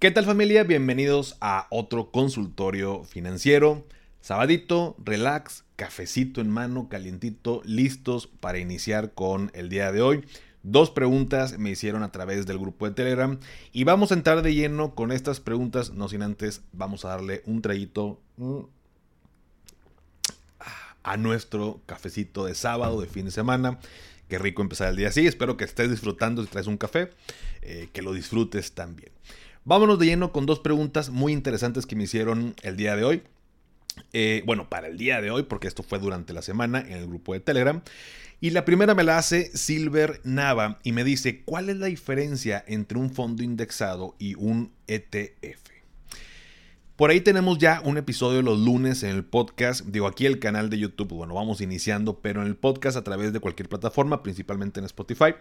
¿Qué tal familia? Bienvenidos a otro consultorio financiero. Sabadito, relax, cafecito en mano, calientito, listos para iniciar con el día de hoy. Dos preguntas me hicieron a través del grupo de Telegram y vamos a entrar de lleno con estas preguntas, no sin antes vamos a darle un traguito mm, a nuestro cafecito de sábado, de fin de semana. Qué rico empezar el día así. Espero que estés disfrutando si traes un café, eh, que lo disfrutes también. Vámonos de lleno con dos preguntas muy interesantes que me hicieron el día de hoy. Eh, bueno, para el día de hoy, porque esto fue durante la semana en el grupo de Telegram. Y la primera me la hace Silver Nava y me dice, ¿cuál es la diferencia entre un fondo indexado y un ETF? Por ahí tenemos ya un episodio los lunes en el podcast. Digo, aquí el canal de YouTube, bueno, vamos iniciando, pero en el podcast a través de cualquier plataforma, principalmente en Spotify.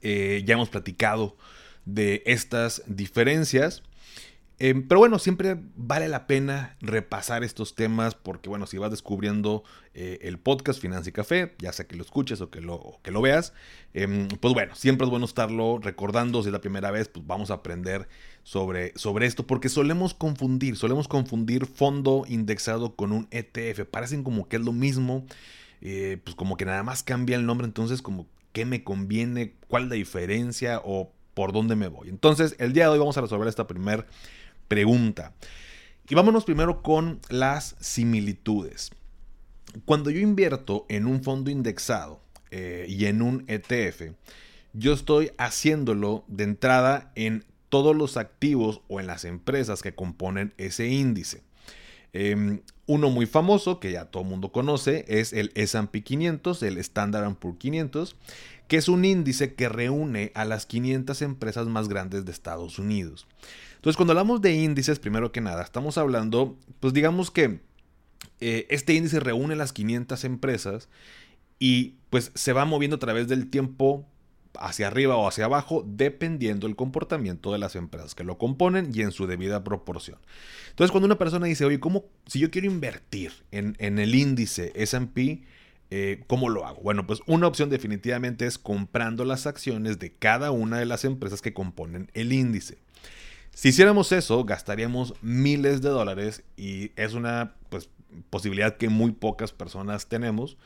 Eh, ya hemos platicado de estas diferencias. Em, pero bueno, siempre vale la pena repasar estos temas porque, bueno, si vas descubriendo eh, el podcast Financia y Café, ya sea que lo escuches o que lo, que lo veas, em, pues bueno, siempre es bueno estarlo recordando. Si es la primera vez, pues vamos a aprender sobre, sobre esto porque solemos confundir, solemos confundir fondo indexado con un ETF. Parecen como que es lo mismo, eh, pues como que nada más cambia el nombre, entonces como qué me conviene, cuál la diferencia o por dónde me voy. Entonces, el día de hoy vamos a resolver esta primera pregunta. Y vámonos primero con las similitudes. Cuando yo invierto en un fondo indexado eh, y en un ETF, yo estoy haciéndolo de entrada en todos los activos o en las empresas que componen ese índice. Em, uno muy famoso que ya todo el mundo conoce es el SP 500, el Standard Poor's 500, que es un índice que reúne a las 500 empresas más grandes de Estados Unidos. Entonces, cuando hablamos de índices, primero que nada, estamos hablando, pues digamos que eh, este índice reúne las 500 empresas y pues se va moviendo a través del tiempo hacia arriba o hacia abajo, dependiendo del comportamiento de las empresas que lo componen y en su debida proporción. Entonces, cuando una persona dice, oye, ¿cómo, si yo quiero invertir en, en el índice SP, eh, ¿Cómo lo hago? Bueno, pues una opción definitivamente es comprando las acciones de cada una de las empresas que componen el índice. Si hiciéramos eso, gastaríamos miles de dólares y es una pues, posibilidad que muy pocas personas tenemos.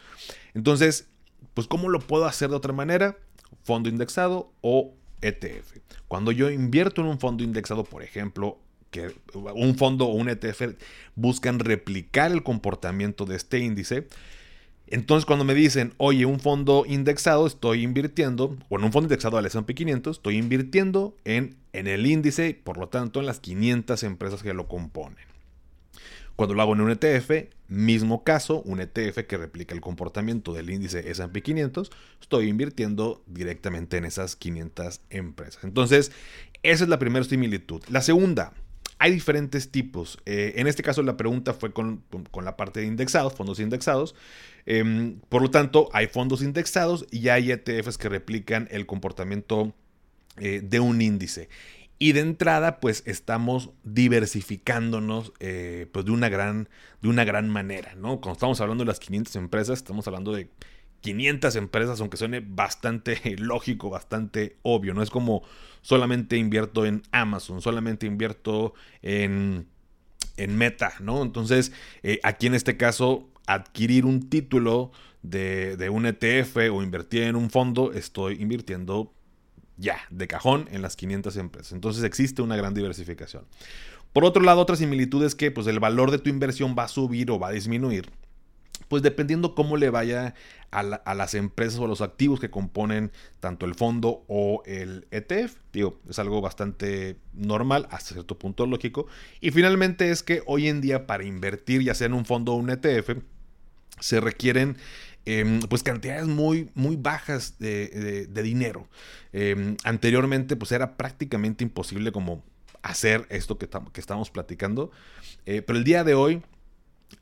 Entonces, pues ¿cómo lo puedo hacer de otra manera? Fondo indexado o ETF. Cuando yo invierto en un fondo indexado, por ejemplo, que un fondo o un ETF buscan replicar el comportamiento de este índice, entonces, cuando me dicen, oye, un fondo indexado, estoy invirtiendo, o en un fondo indexado al SP 500, estoy invirtiendo en, en el índice, por lo tanto, en las 500 empresas que lo componen. Cuando lo hago en un ETF, mismo caso, un ETF que replica el comportamiento del índice SP 500, estoy invirtiendo directamente en esas 500 empresas. Entonces, esa es la primera similitud. La segunda, hay diferentes tipos. Eh, en este caso la pregunta fue con, la parte de indexados, fondos indexados. Em, por lo tanto, hay fondos indexados y hay ETFs que replican el comportamiento eh, de un índice. Y de entrada, pues estamos diversificándonos eh, pues, de, una gran, de una gran manera, ¿no? Cuando estamos hablando de las 500 empresas, estamos hablando de 500 empresas, aunque suene bastante lógico, bastante obvio, no es como solamente invierto en Amazon, solamente invierto en, en Meta, ¿no? Entonces, eh, aquí en este caso, adquirir un título de, de, un ETF o invertir en un fondo, estoy invirtiendo ya, de cajón, en las 500 empresas. Entonces existe una gran diversificación. Por otro lado, otra similitud es que pues, el valor de tu inversión va a subir o va a disminuir pues dependiendo cómo le vaya a, las empresas o a los activos que componen tanto el fondo o el ETF. Digo, es algo bastante normal, hasta cierto punto lógico. Y finalmente es que hoy en día para invertir, ya sea en un fondo o un ETF, se requieren em, pues cantidades muy, muy bajas de, dinero. Em, anteriormente pues era prácticamente imposible como hacer esto que, que estamos platicando. Eh, pero el día de hoy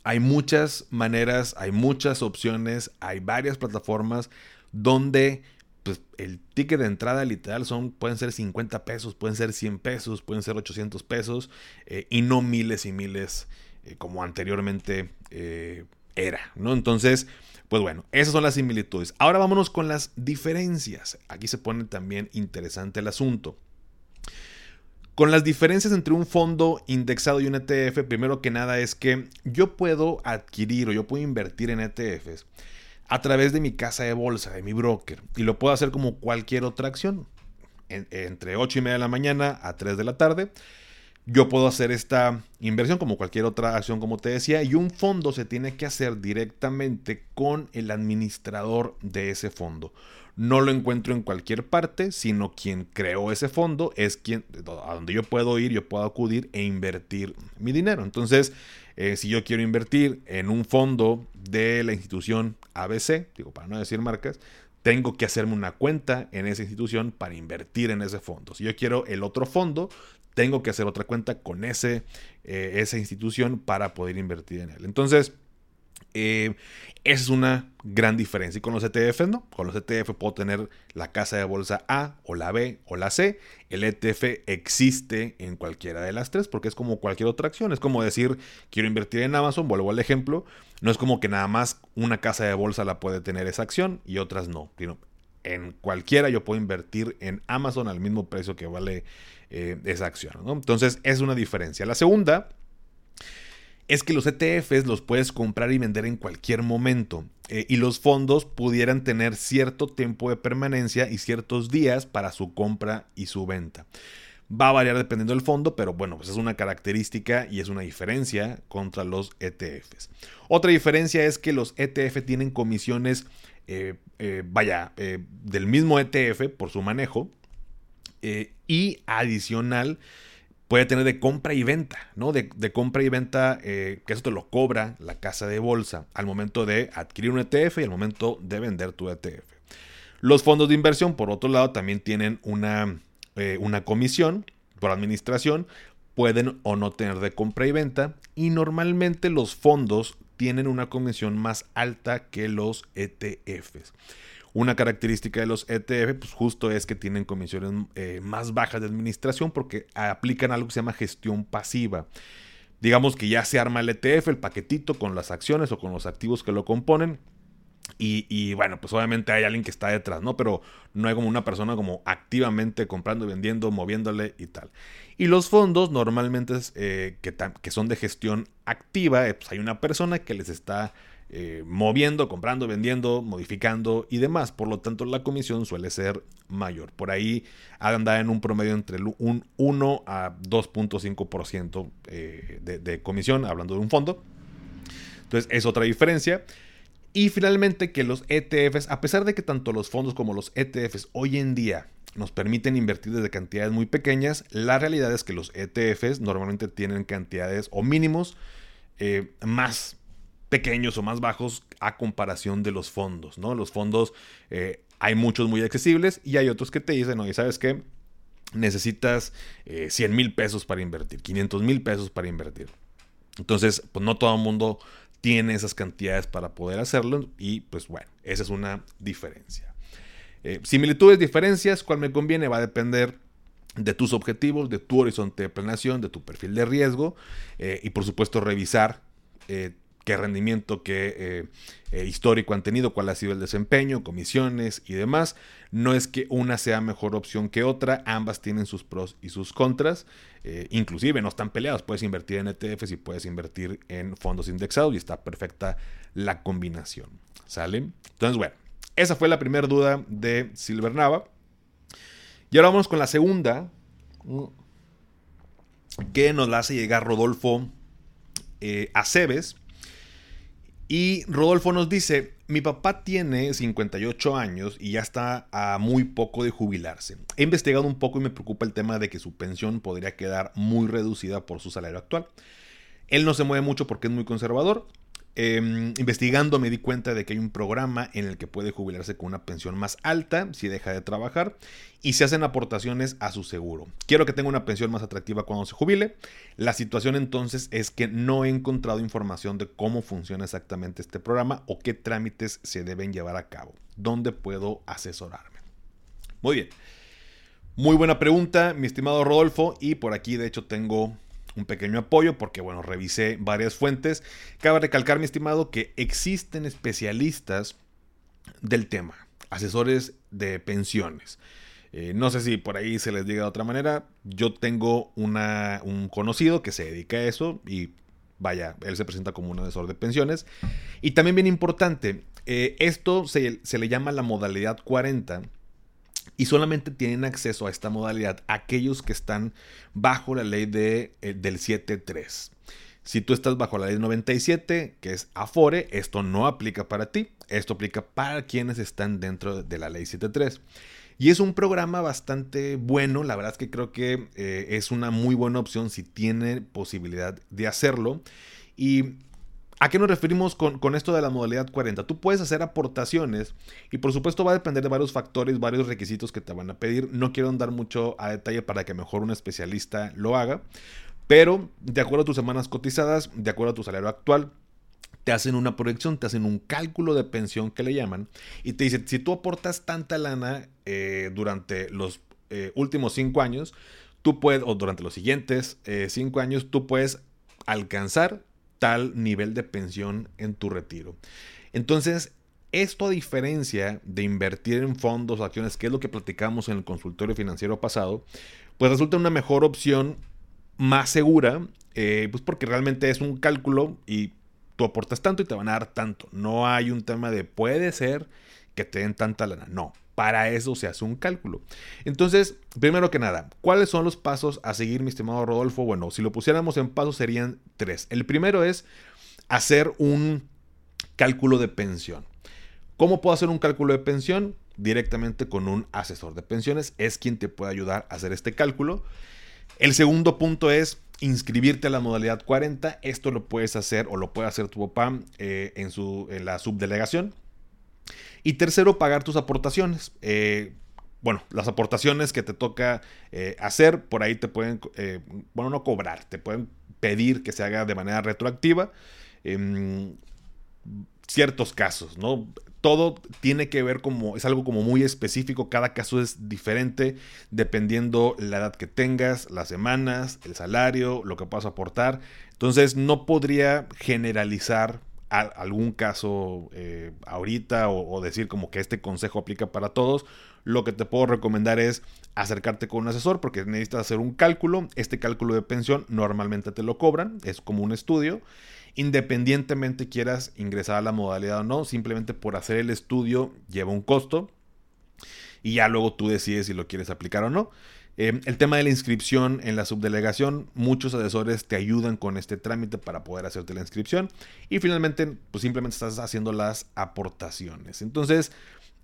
hay muchas maneras, hay muchas opciones, hay varias plataformas donde pues, el ticket de entrada literal son, pueden ser 50 pesos, pueden ser 100 pesos, pueden ser 800 pesos eh, y no miles y miles eh, como anteriormente eh, era, ¿no? Entonces, pues bueno, esas son las similitudes. Ahora vámonos con las diferencias. Aquí se pone también interesante el asunto. Con las diferencias entre un fondo indexado y un ETF, primero que nada es que yo puedo adquirir o yo puedo invertir en ETFs a través de mi casa de bolsa, de mi broker, y lo puedo hacer como cualquier otra acción, entre 8 y media de la mañana a 3 de la tarde. Yo puedo hacer esta inversión como cualquier otra acción, como te decía, y un fondo se tiene que hacer directamente con el administrador de ese fondo. No lo encuentro en cualquier parte, sino quien creó ese fondo es quien, a donde yo puedo ir, yo puedo acudir e invertir mi dinero. Entonces, eh, si yo quiero invertir en un fondo de la institución ABC, digo, para no decir marcas, tengo que hacerme una cuenta en esa institución para invertir en ese fondo. Si yo quiero el otro fondo, tengo que hacer otra cuenta con ese, eh, esa institución para poder invertir en él. Entonces, eh, es una gran diferencia. Y con los ETF no. Con los ETF puedo tener la casa de bolsa A o la B o la C. El ETF existe en cualquiera de las tres porque es como cualquier otra acción. Es como decir, quiero invertir en Amazon, vuelvo al ejemplo. No es como que nada más una casa de bolsa la puede tener esa acción y otras no. En cualquiera yo puedo invertir en Amazon al mismo precio que vale eh, esa acción. Entonces es una diferencia. La segunda es que los ETFs los puedes comprar y vender en cualquier momento. Eh, y los fondos pudieran tener cierto tiempo de permanencia y ciertos días para su compra y su venta. Va a variar dependiendo del fondo, pero bueno, pues es una característica y es una diferencia contra los ETFs. Otra diferencia es que los ETF tienen comisiones, eh, vaya, del mismo ETF por su manejo, eh, y adicional puede tener de compra y venta, ¿no? De, compra y venta, eh, que eso te lo cobra la casa de bolsa al momento de adquirir un ETF y al momento de vender tu ETF. Los fondos de inversión, por otro lado, también tienen una, eh, una comisión por administración, pueden o no tener de compra y venta, y normalmente los fondos tienen una comisión más alta que los ETFs. Una característica de los ETF, pues justo es que tienen comisiones eh, más bajas de administración porque aplican algo que se llama gestión pasiva. Digamos que ya se arma el ETF, el paquetito con las acciones o con los activos que lo componen. Y, bueno, pues obviamente hay alguien que está detrás, ¿no? Pero no hay como una persona como activamente comprando, vendiendo, moviéndole y tal. Y los fondos normalmente eh, que, son de gestión activa, eh, pues hay una persona que les está eh, moviendo, comprando, vendiendo, modificando y demás. Por lo tanto, la comisión suele ser mayor. Por ahí anda en un promedio entre un 1 a 2.5% eh, de, de comisión, hablando de un fondo. Entonces, es otra diferencia. Y finalmente que los ETFs, a pesar de que tanto los fondos como los ETFs hoy en día nos permiten invertir desde cantidades muy pequeñas, la realidad es que los ETFs normalmente tienen cantidades o mínimos eh, más pequeños o más bajos a comparación de los fondos, ¿no? Los fondos eh, hay muchos muy accesibles y hay otros que te dicen, oye, ¿sabes qué? Necesitas 100 eh, mil pesos para invertir, 500 mil pesos para invertir. Entonces, pues no todo el mundo tiene esas cantidades para poder hacerlo y pues bueno, esa es una diferencia. Eh, similitudes, diferencias, ¿cuál me conviene? Va a depender de tus objetivos, de tu horizonte de planeación, de tu perfil de riesgo y por supuesto revisar qué rendimiento, qué eh, eh, histórico han tenido, cuál ha sido el desempeño, comisiones y demás. No es que una sea mejor opción que otra, ambas tienen sus pros y sus contras. Eh, inclusive no están peleados, puedes invertir en ETFs y puedes invertir en fondos indexados y está perfecta la combinación. ¿Sale? Entonces, bueno, esa fue la primera duda de Silvernava. Y ahora vamos con la segunda, que nos la hace llegar Rodolfo Aceves y Rodolfo nos dice, mi papá tiene 58 años y ya está a muy poco de jubilarse. He investigado un poco y me preocupa el tema de que su pensión podría quedar muy reducida por su salario actual. Él no se mueve mucho porque es muy conservador, Em, investigando me di cuenta de que hay un programa en el que puede jubilarse con una pensión más alta si deja de trabajar y se hacen aportaciones a su seguro. Quiero que tenga una pensión más atractiva cuando se jubile. La situación entonces es que no he encontrado información de cómo funciona exactamente este programa o qué trámites se deben llevar a cabo. ¿Dónde puedo asesorarme? Muy bien. Muy buena pregunta, mi estimado Rodolfo. Y por aquí de hecho tengo un pequeño apoyo porque, bueno, revisé varias fuentes. Cabe recalcar, mi estimado, que existen especialistas del tema, asesores de pensiones. Eh, no sé si por ahí se les diga de otra manera. Yo tengo una, un conocido que se dedica a eso y vaya, él se presenta como un asesor de pensiones. Y también bien importante, eh, esto se, se, le llama la modalidad 40 y solamente tienen acceso a esta modalidad aquellos que están bajo la ley de, eh, del 7.3. Si tú estás bajo la ley 97, que es Afore, esto no aplica para ti, esto aplica para quienes están dentro de la ley 7.3. Y es un programa bastante bueno, la verdad es que creo que eh, es una muy buena opción si tiene posibilidad de hacerlo. ¿Y a qué nos referimos con, con, esto de la modalidad 40? Tú puedes hacer aportaciones y por supuesto va a depender de varios factores, varios requisitos que te van a pedir. No quiero andar mucho a detalle para que mejor un especialista lo haga, pero de acuerdo a tus semanas cotizadas, de acuerdo a tu salario actual, te hacen una proyección, te hacen un cálculo de pensión que le llaman y te dicen, si tú aportas tanta lana eh, durante los eh, últimos cinco años, tú puedes, o durante los siguientes eh, cinco años, tú puedes alcanzar tal nivel de pensión en tu retiro. Entonces, esto a diferencia de invertir en fondos o acciones, que es lo que platicamos en el consultorio financiero pasado, pues resulta una mejor opción más segura, pues porque realmente es un cálculo y tú aportas tanto y te van a dar tanto. No hay un tema de puede ser que te den tanta lana. No, para eso se hace un cálculo. Entonces, primero que nada, ¿cuáles son los pasos a seguir, mi estimado Rodolfo? Bueno, si lo pusiéramos en pasos serían tres. El primero es hacer un cálculo de pensión. ¿Cómo puedo hacer un cálculo de pensión? Directamente con un asesor de pensiones. Es quien te puede ayudar a hacer este cálculo. El segundo punto es inscribirte a la modalidad 40. Esto lo puedes hacer o lo puede hacer tu papá eh, en, su, en la subdelegación. Y tercero, pagar tus aportaciones. Eh, bueno, las aportaciones que te toca eh, hacer, por ahí te pueden, bueno, no cobrar, te pueden pedir que se haga de manera retroactiva. En ciertos casos, ¿no? todo tiene que ver como, es algo como muy específico, cada caso es diferente dependiendo la edad que tengas, las semanas, el salario, lo que puedas aportar. Entonces no podría generalizar algún caso eh, ahorita o, decir como que este consejo aplica para todos. Lo que te puedo recomendar es acercarte con un asesor porque necesitas hacer un cálculo. Este cálculo de pensión normalmente te lo cobran, es como un estudio independientemente quieras ingresar a la modalidad o no, simplemente por hacer el estudio lleva un costo y ya luego tú decides si lo quieres aplicar o no. Eh, el tema de la inscripción en la subdelegación, muchos asesores te ayudan con este trámite para poder hacerte la inscripción y finalmente pues simplemente estás haciendo las aportaciones. Entonces,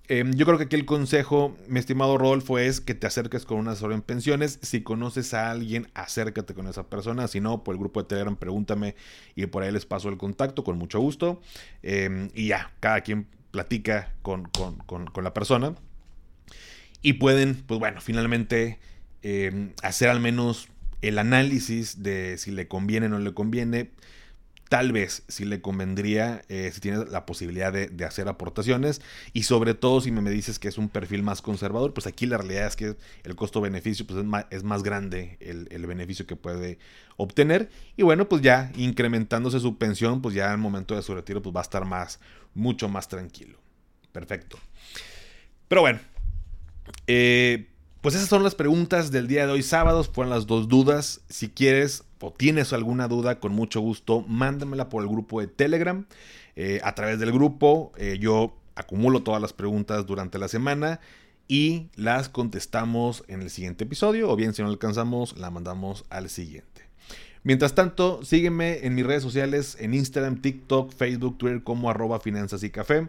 Em, yo creo que aquí el consejo, mi estimado Rodolfo, es que te acerques con un asesor en pensiones. Si conoces a alguien, acércate con esa persona. Si no, por el grupo de Telegram, pregúntame y por ahí les paso el contacto con mucho gusto. Em, y ya, cada quien platica con, la persona. Y pueden, pues bueno, finalmente em, hacer al menos el análisis de si le conviene o no le conviene tal vez si le convendría, eh, si tienes la posibilidad de, hacer aportaciones y sobre todo si me, dices que es un perfil más conservador, pues aquí la realidad es que el costo-beneficio pues es, más, grande el, beneficio que puede obtener y bueno, pues ya incrementándose su pensión, pues ya al momento de su retiro pues va a estar más, mucho más tranquilo. Perfecto. Pero bueno, eh, pues esas son las preguntas del día de hoy sábados, fueron las dos dudas. Si quieres o tienes alguna duda, con mucho gusto, mándamela por el grupo de Telegram. Eh, a través del grupo eh, yo acumulo todas las preguntas durante la semana y las contestamos en el siguiente episodio o bien si no alcanzamos la mandamos al siguiente. Mientras tanto, sígueme en mis redes sociales, en Instagram, TikTok, Facebook, Twitter como arroba finanzas y café.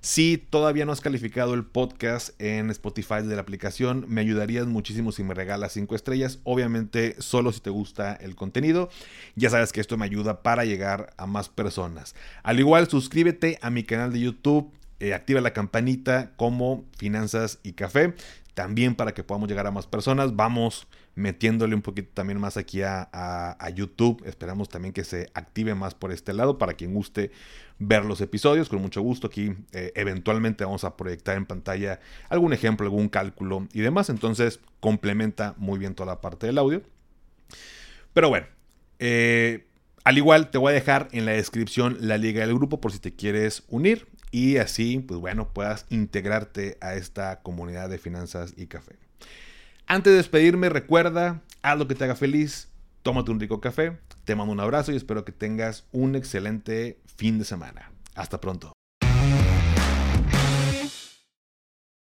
Si todavía no has calificado el podcast en Spotify de la aplicación, me ayudarías muchísimo si me regalas 5 estrellas. Obviamente, solo si te gusta el contenido. Ya sabes que esto me ayuda para llegar a más personas. Al igual, suscríbete a mi canal de YouTube. Eh, activa la campanita como Finanzas y Café también para que podamos llegar a más personas. Vamos metiéndole un poquito también más aquí a, YouTube. Esperamos también que se active más por este lado para quien guste ver los episodios. Con mucho gusto aquí eh, eventualmente vamos a proyectar en pantalla algún ejemplo, algún cálculo y demás. Entonces complementa muy bien toda la parte del audio. Pero bueno, eh, al igual te voy a dejar en la descripción la liga del grupo por si te quieres unir y así, pues bueno, puedas integrarte a esta comunidad de finanzas y café. Antes de despedirme, recuerda, haz lo que te haga feliz, tómate un rico café, te mando un abrazo y espero que tengas un excelente fin de semana. Hasta pronto.